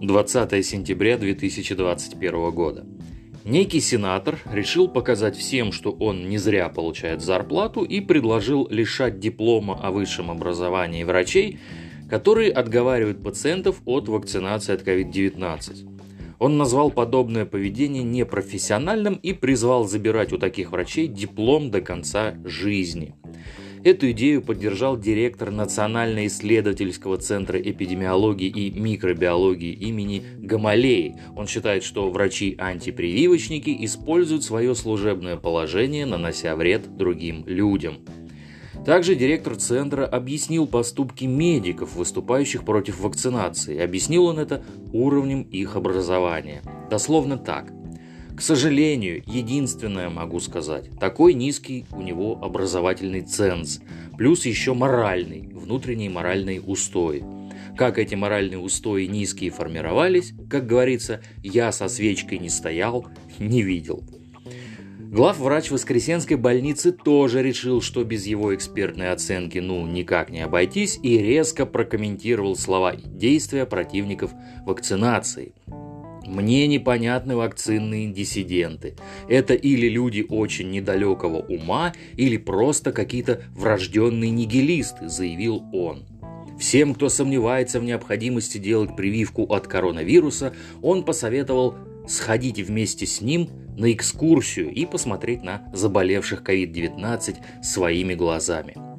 20 сентября 2021 года. Некий сенатор решил показать всем, что он не зря получает зарплату и предложил лишать диплома о высшем образовании врачей, которые отговаривают пациентов от вакцинации от COVID-19. Он назвал подобное поведение непрофессиональным и призвал забирать у таких врачей диплом до конца жизни. Эту идею поддержал директор Национально-исследовательского центра эпидемиологии и микробиологии имени Гамалеи. Он считает, что врачи-антипрививочники используют свое служебное положение, нанося вред другим людям. Также директор центра объяснил поступки медиков, выступающих против вакцинации. Объяснил он это уровнем их образования. Дословно так – к сожалению, единственное могу сказать, такой низкий у него образовательный ценз, плюс еще моральный, внутренний моральный устой. Как эти моральные устои низкие формировались, как говорится, я со свечкой не стоял, не видел. Главврач Воскресенской больницы тоже решил, что без его экспертной оценки ну никак не обойтись и резко прокомментировал слова и действия противников вакцинации. Мне непонятны вакцинные диссиденты. Это или люди очень недалекого ума, или просто какие-то врожденные нигилисты, заявил он. Всем, кто сомневается в необходимости делать прививку от коронавируса, он посоветовал сходить вместе с ним на экскурсию и посмотреть на заболевших COVID-19 своими глазами.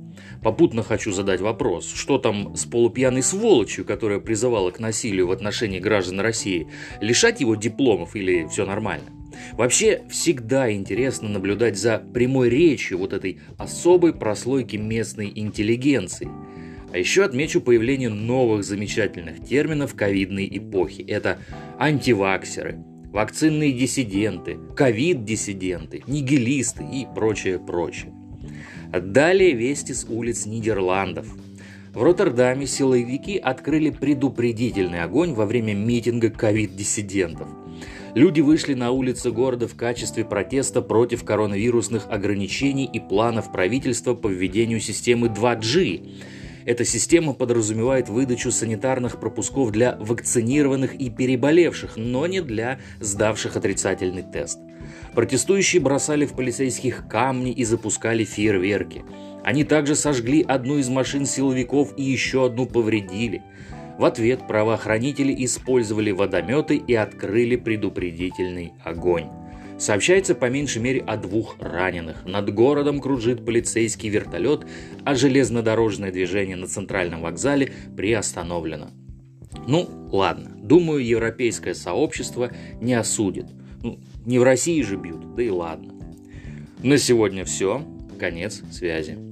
Попутно хочу задать вопрос, что там с полупьяной сволочью, которая призывала к насилию в отношении граждан России? Лишать его дипломов или все нормально? Вообще, всегда интересно наблюдать за прямой речью вот этой особой прослойки местной интеллигенции. А еще отмечу появление новых замечательных терминов ковидной эпохи. Это антиваксеры, вакцинные диссиденты, ковид-диссиденты, нигилисты и прочее, прочее. Далее вести с улиц Нидерландов. В Роттердаме силовики открыли предупредительный огонь во время митинга ковид-диссидентов. Люди вышли на улицы города в качестве протеста против коронавирусных ограничений и планов правительства по введению системы 2G. Эта система подразумевает выдачу санитарных пропусков для вакцинированных и переболевших, но не для сдавших отрицательный тест. Протестующие бросали в полицейских камни и запускали фейерверки. Они также сожгли одну из машин силовиков и еще одну повредили. В ответ правоохранители использовали водометы и открыли предупредительный огонь. Сообщается по меньшей мере о двух раненых. Над городом кружит полицейский вертолет, а железнодорожное движение на центральном вокзале приостановлено. Ну, ладно, думаю, европейское сообщество не осудит. Ну, не в России же бьют, да и ладно. На сегодня все. Конец связи.